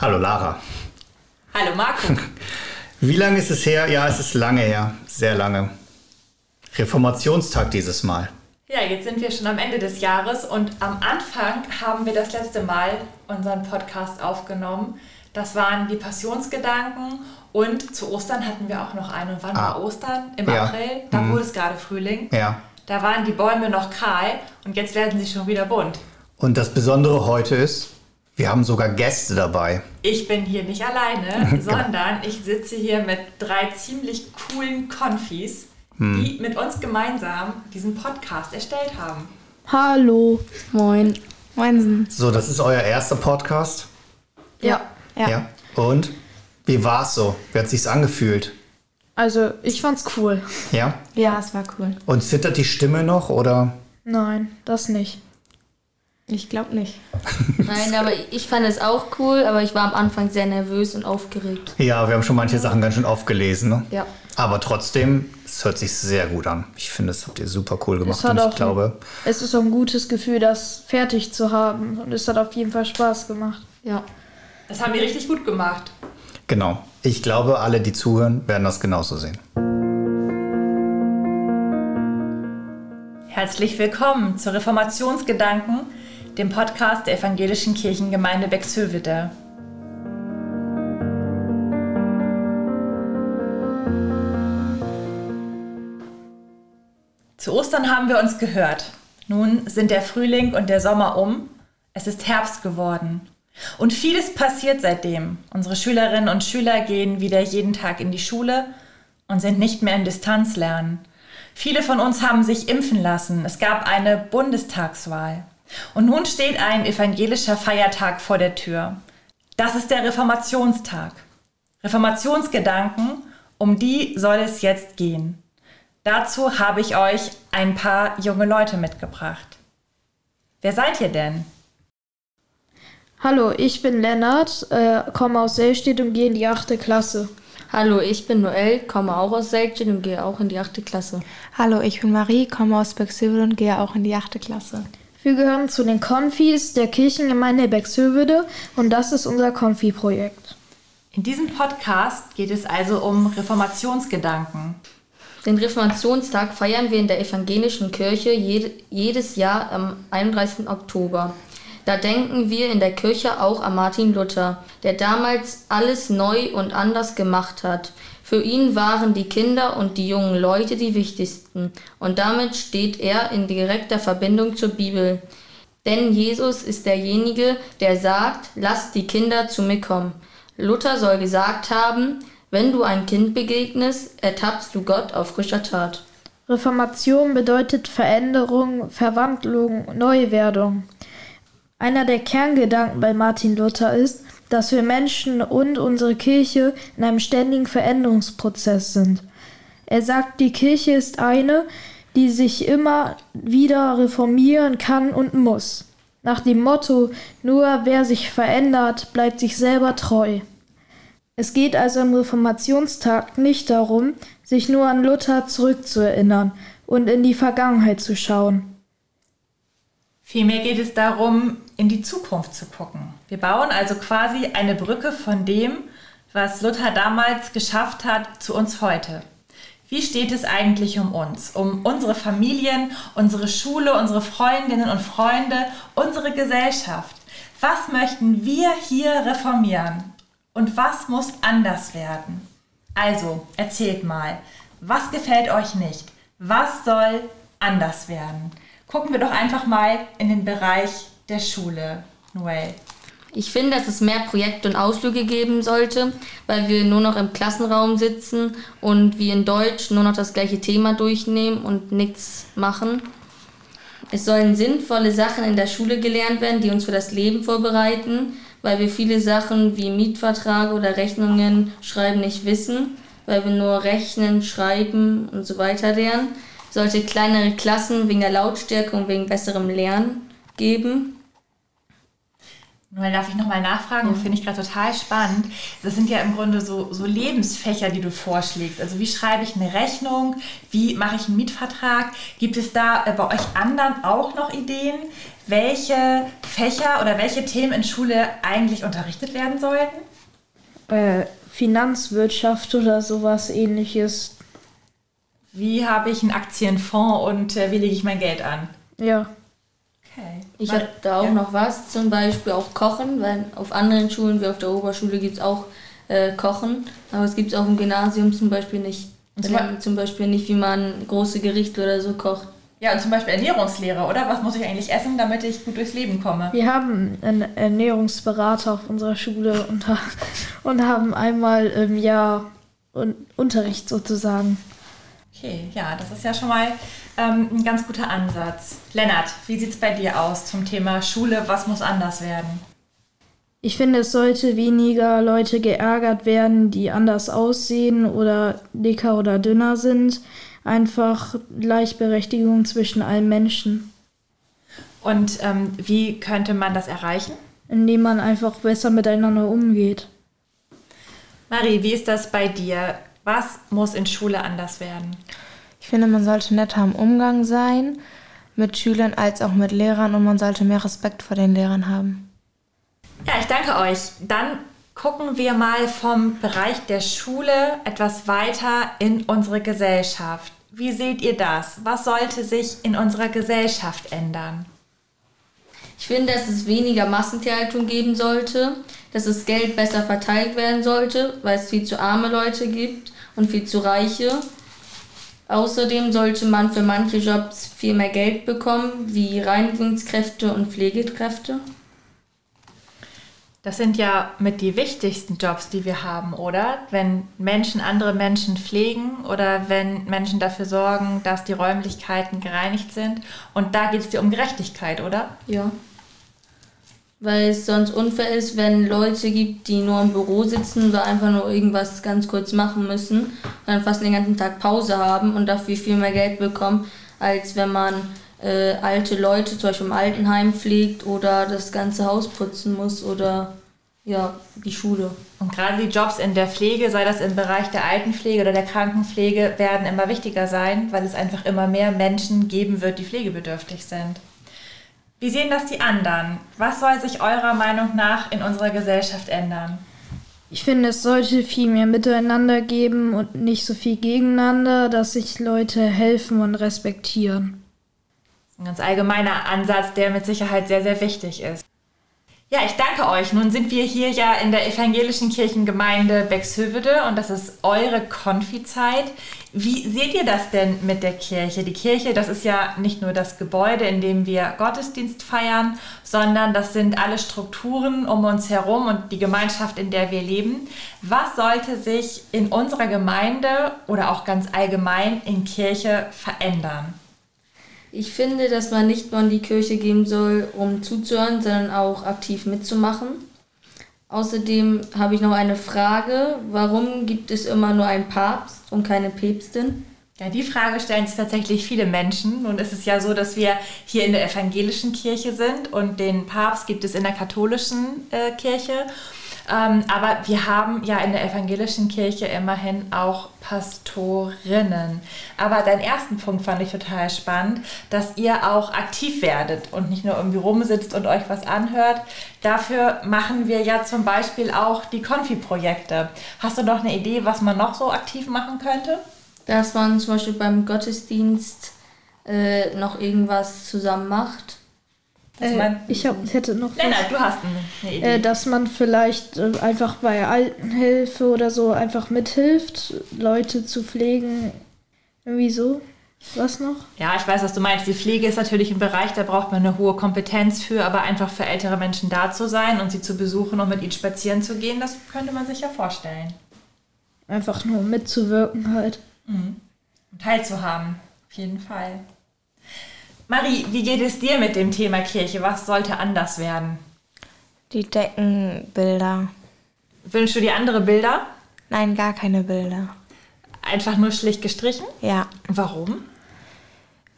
Hallo Lara. Hallo Marco. Wie lange ist es her? Ja, es ist lange her. Sehr lange. Reformationstag dieses Mal. Ja, jetzt sind wir schon am Ende des Jahres und am Anfang haben wir das letzte Mal unseren Podcast aufgenommen. Das waren die Passionsgedanken und zu Ostern hatten wir auch noch einen. Und wann ah. war Ostern? Im ja. April. Da mhm. wurde es gerade Frühling. Ja. Da waren die Bäume noch kahl und jetzt werden sie schon wieder bunt. Und das Besondere heute ist, wir haben sogar Gäste dabei. Ich bin hier nicht alleine, sondern ich sitze hier mit drei ziemlich coolen Konfis, hm. die mit uns gemeinsam diesen Podcast erstellt haben. Hallo. Moin. Moinsen. So, das ist euer erster Podcast? Ja. Ja. ja. Und? Wie war es so? Wie hat sich's angefühlt? Also, ich fand's cool. Ja? Ja, es war cool. Und zittert die Stimme noch oder? Nein, das nicht. Ich glaube nicht. Nein, aber ich fand es auch cool, aber ich war am Anfang sehr nervös und aufgeregt. Ja, wir haben schon manche Sachen ganz schön aufgelesen. Ne? Ja. Aber trotzdem, es hört sich sehr gut an. Ich finde, das habt ihr super cool gemacht. und ich glaube, ein, es ist so ein gutes Gefühl, das fertig zu haben. Und es hat auf jeden Fall Spaß gemacht. Ja. Das haben wir richtig gut gemacht. Genau. Ich glaube, alle, die zuhören, werden das genauso sehen. Herzlich willkommen zu Reformationsgedanken dem Podcast der Evangelischen Kirchengemeinde Bexhövede. Zu Ostern haben wir uns gehört. Nun sind der Frühling und der Sommer um. Es ist Herbst geworden. Und vieles passiert seitdem. Unsere Schülerinnen und Schüler gehen wieder jeden Tag in die Schule und sind nicht mehr im Distanzlernen. Viele von uns haben sich impfen lassen. Es gab eine Bundestagswahl. Und nun steht ein evangelischer Feiertag vor der Tür. Das ist der Reformationstag. Reformationsgedanken, um die soll es jetzt gehen. Dazu habe ich euch ein paar junge Leute mitgebracht. Wer seid ihr denn? Hallo, ich bin Lennart, äh, komme aus Selstedt und gehe in die 8. Klasse. Hallo, ich bin Noel, komme auch aus Selstedt und gehe auch in die 8. Klasse. Hallo, ich bin Marie, komme aus Bexhüvel und gehe auch in die 8. Klasse. Wir gehören zu den Konfis der Kirchengemeinde Bexhövede und das ist unser Konfi-Projekt. In diesem Podcast geht es also um Reformationsgedanken. Den Reformationstag feiern wir in der evangelischen Kirche jedes Jahr am 31. Oktober. Da denken wir in der Kirche auch an Martin Luther, der damals alles neu und anders gemacht hat. Für ihn waren die Kinder und die jungen Leute die wichtigsten, und damit steht er in direkter Verbindung zur Bibel. Denn Jesus ist derjenige, der sagt, lasst die Kinder zu mir kommen. Luther soll gesagt haben, wenn du ein Kind begegnest, ertappst du Gott auf frischer Tat. Reformation bedeutet Veränderung, Verwandlung, Neuwerdung. Einer der Kerngedanken bei Martin Luther ist, dass wir Menschen und unsere Kirche in einem ständigen Veränderungsprozess sind. Er sagt, die Kirche ist eine, die sich immer wieder reformieren kann und muss. Nach dem Motto, nur wer sich verändert, bleibt sich selber treu. Es geht also am Reformationstag nicht darum, sich nur an Luther zurückzuerinnern und in die Vergangenheit zu schauen. Vielmehr geht es darum, in die Zukunft zu gucken. Wir bauen also quasi eine Brücke von dem, was Luther damals geschafft hat, zu uns heute. Wie steht es eigentlich um uns, um unsere Familien, unsere Schule, unsere Freundinnen und Freunde, unsere Gesellschaft? Was möchten wir hier reformieren? Und was muss anders werden? Also, erzählt mal, was gefällt euch nicht? Was soll anders werden? Gucken wir doch einfach mal in den Bereich der Schule, Noel. Ich finde, dass es mehr Projekte und Ausflüge geben sollte, weil wir nur noch im Klassenraum sitzen und wie in Deutsch nur noch das gleiche Thema durchnehmen und nichts machen. Es sollen sinnvolle Sachen in der Schule gelernt werden, die uns für das Leben vorbereiten, weil wir viele Sachen wie Mietvertrag oder Rechnungen schreiben nicht wissen, weil wir nur rechnen, schreiben und so weiter lernen sollte kleinere Klassen wegen der Lautstärke und wegen besserem Lernen geben. Nur darf ich nochmal nachfragen, ja. finde ich gerade total spannend. Das sind ja im Grunde so, so Lebensfächer, die du vorschlägst. Also wie schreibe ich eine Rechnung? Wie mache ich einen Mietvertrag? Gibt es da äh, bei euch anderen auch noch Ideen, welche Fächer oder welche Themen in Schule eigentlich unterrichtet werden sollten? Äh, Finanzwirtschaft oder sowas ähnliches. Wie habe ich einen Aktienfonds und äh, wie lege ich mein Geld an? Ja. Ich habe da auch ja. noch was, zum Beispiel auch Kochen, weil auf anderen Schulen wie auf der Oberschule gibt es auch äh, Kochen, aber es gibt es auch im Gymnasium zum Beispiel nicht. Und zum Beispiel nicht, wie man große Gerichte oder so kocht. Ja, und zum Beispiel Ernährungslehre, oder? Was muss ich eigentlich essen, damit ich gut durchs Leben komme? Wir haben einen Ernährungsberater auf unserer Schule und, und haben einmal im Jahr Unterricht sozusagen. Okay, ja, das ist ja schon mal ähm, ein ganz guter Ansatz. Lennart, wie sieht es bei dir aus zum Thema Schule? Was muss anders werden? Ich finde, es sollte weniger Leute geärgert werden, die anders aussehen oder dicker oder dünner sind. Einfach Gleichberechtigung zwischen allen Menschen. Und ähm, wie könnte man das erreichen? Indem man einfach besser miteinander umgeht. Marie, wie ist das bei dir? Was muss in Schule anders werden? Ich finde, man sollte netter im Umgang sein, mit Schülern als auch mit Lehrern und man sollte mehr Respekt vor den Lehrern haben. Ja, ich danke euch. Dann gucken wir mal vom Bereich der Schule etwas weiter in unsere Gesellschaft. Wie seht ihr das? Was sollte sich in unserer Gesellschaft ändern? Ich finde, dass es weniger Massentierhaltung geben sollte, dass das Geld besser verteilt werden sollte, weil es viel zu arme Leute gibt und viel zu reiche Außerdem sollte man für manche Jobs viel mehr Geld bekommen, wie Reinigungskräfte und Pflegekräfte. Das sind ja mit die wichtigsten Jobs, die wir haben, oder? Wenn Menschen andere Menschen pflegen oder wenn Menschen dafür sorgen, dass die Räumlichkeiten gereinigt sind. Und da geht es dir um Gerechtigkeit, oder? Ja weil es sonst unfair ist, wenn Leute gibt, die nur im Büro sitzen oder einfach nur irgendwas ganz kurz machen müssen und dann fast den ganzen Tag Pause haben und dafür viel mehr Geld bekommen, als wenn man äh, alte Leute zum Beispiel im Altenheim pflegt oder das ganze Haus putzen muss oder ja, die Schule. Und gerade die Jobs in der Pflege, sei das im Bereich der Altenpflege oder der Krankenpflege, werden immer wichtiger sein, weil es einfach immer mehr Menschen geben wird, die pflegebedürftig sind. Wie sehen das die anderen? Was soll sich eurer Meinung nach in unserer Gesellschaft ändern? Ich finde, es sollte viel mehr miteinander geben und nicht so viel gegeneinander, dass sich Leute helfen und respektieren. Ein ganz allgemeiner Ansatz, der mit Sicherheit sehr, sehr wichtig ist. Ja, ich danke euch. Nun sind wir hier ja in der evangelischen Kirchengemeinde Bexhövede und das ist eure Konfizeit. Wie seht ihr das denn mit der Kirche? Die Kirche, das ist ja nicht nur das Gebäude, in dem wir Gottesdienst feiern, sondern das sind alle Strukturen um uns herum und die Gemeinschaft, in der wir leben. Was sollte sich in unserer Gemeinde oder auch ganz allgemein in Kirche verändern? Ich finde, dass man nicht nur in die Kirche gehen soll, um zuzuhören, sondern auch aktiv mitzumachen. Außerdem habe ich noch eine Frage. Warum gibt es immer nur einen Papst und keine Päpstin? Ja, die Frage stellen sich tatsächlich viele Menschen. Nun ist es ja so, dass wir hier in der evangelischen Kirche sind und den Papst gibt es in der katholischen äh, Kirche. Ähm, aber wir haben ja in der evangelischen Kirche immerhin auch Pastorinnen. Aber deinen ersten Punkt fand ich total spannend, dass ihr auch aktiv werdet und nicht nur irgendwie rumsitzt und euch was anhört. Dafür machen wir ja zum Beispiel auch die Konfi-Projekte. Hast du noch eine Idee, was man noch so aktiv machen könnte? Dass man zum Beispiel beim Gottesdienst äh, noch irgendwas zusammen macht. Äh, ich, hab, ich hätte noch. Lennart, was, du hast eine Idee. Äh, dass man vielleicht äh, einfach bei Altenhilfe oder so einfach mithilft, Leute zu pflegen. Irgendwie so. Was noch? Ja, ich weiß, was du meinst. Die Pflege ist natürlich ein Bereich, da braucht man eine hohe Kompetenz für, aber einfach für ältere Menschen da zu sein und sie zu besuchen und mit ihnen spazieren zu gehen, das könnte man sich ja vorstellen. Einfach nur mitzuwirken halt. Mhm. Und teilzuhaben, auf jeden Fall. Marie, wie geht es dir mit dem Thema Kirche? Was sollte anders werden? Die Deckenbilder. Wünschst du dir andere Bilder? Nein, gar keine Bilder. Einfach nur schlicht gestrichen? Ja. Warum?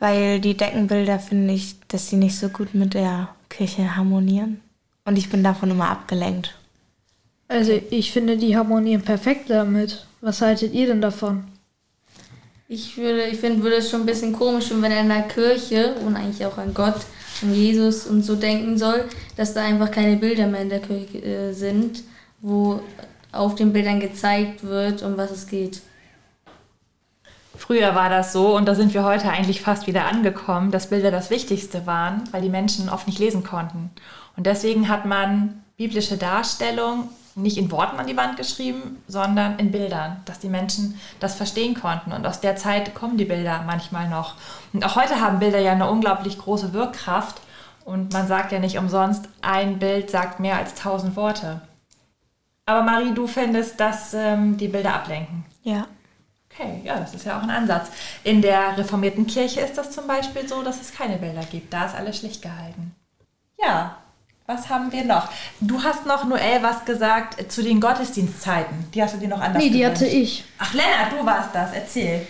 Weil die Deckenbilder finde ich, dass sie nicht so gut mit der Kirche harmonieren. Und ich bin davon immer abgelenkt. Also ich finde, die harmonieren perfekt damit. Was haltet ihr denn davon? Ich würde, ich finde, würde es schon ein bisschen komisch, wenn er in der Kirche und eigentlich auch an Gott, an Jesus und so denken soll, dass da einfach keine Bilder mehr in der Kirche äh, sind, wo auf den Bildern gezeigt wird, um was es geht. Früher war das so und da sind wir heute eigentlich fast wieder angekommen, dass Bilder das Wichtigste waren, weil die Menschen oft nicht lesen konnten. Und deswegen hat man biblische Darstellung nicht in Worten an die Wand geschrieben, sondern in Bildern, dass die Menschen das verstehen konnten. Und aus der Zeit kommen die Bilder manchmal noch. Und auch heute haben Bilder ja eine unglaublich große Wirkkraft. Und man sagt ja nicht umsonst, ein Bild sagt mehr als tausend Worte. Aber Marie, du findest, dass ähm, die Bilder ablenken. Ja. Okay, ja, das ist ja auch ein Ansatz. In der reformierten Kirche ist das zum Beispiel so, dass es keine Bilder gibt. Da ist alles schlicht gehalten. Ja, was haben wir noch? Du hast noch, Noel, was gesagt zu den Gottesdienstzeiten. Die hast du dir noch anders Nee, die gewünscht. hatte ich. Ach, Lennart, du warst das. Erzähl.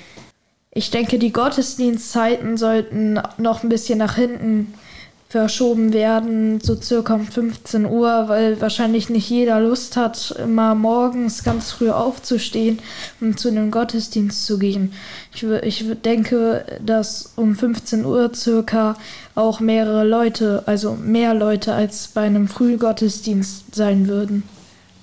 Ich denke, die Gottesdienstzeiten sollten noch ein bisschen nach hinten verschoben werden, so circa um 15 Uhr, weil wahrscheinlich nicht jeder Lust hat, immer morgens ganz früh aufzustehen, um zu einem Gottesdienst zu gehen. Ich, ich denke, dass um 15 Uhr circa auch mehrere Leute, also mehr Leute als bei einem Frühgottesdienst sein würden.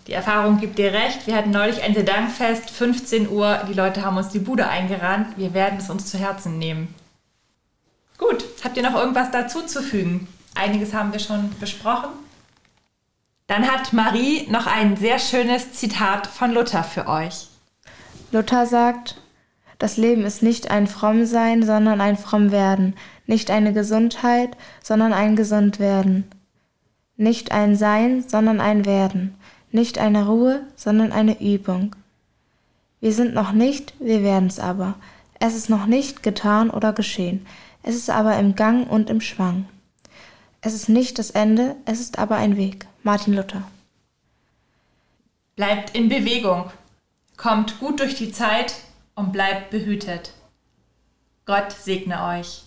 Die Erfahrung gibt dir recht. Wir hatten neulich ein Sedankfest, 15 Uhr. Die Leute haben uns die Bude eingerannt. Wir werden es uns zu Herzen nehmen. Gut, habt ihr noch irgendwas dazu zu fügen? Einiges haben wir schon besprochen. Dann hat Marie noch ein sehr schönes Zitat von Luther für euch. Luther sagt, das Leben ist nicht ein Frommsein, sondern ein Frommwerden. Nicht eine Gesundheit, sondern ein Gesundwerden. Nicht ein Sein, sondern ein Werden. Nicht eine Ruhe, sondern eine Übung. Wir sind noch nicht, wir werden's aber. Es ist noch nicht getan oder geschehen. Es ist aber im Gang und im Schwang. Es ist nicht das Ende, es ist aber ein Weg. Martin Luther. Bleibt in Bewegung, kommt gut durch die Zeit und bleibt behütet. Gott segne euch.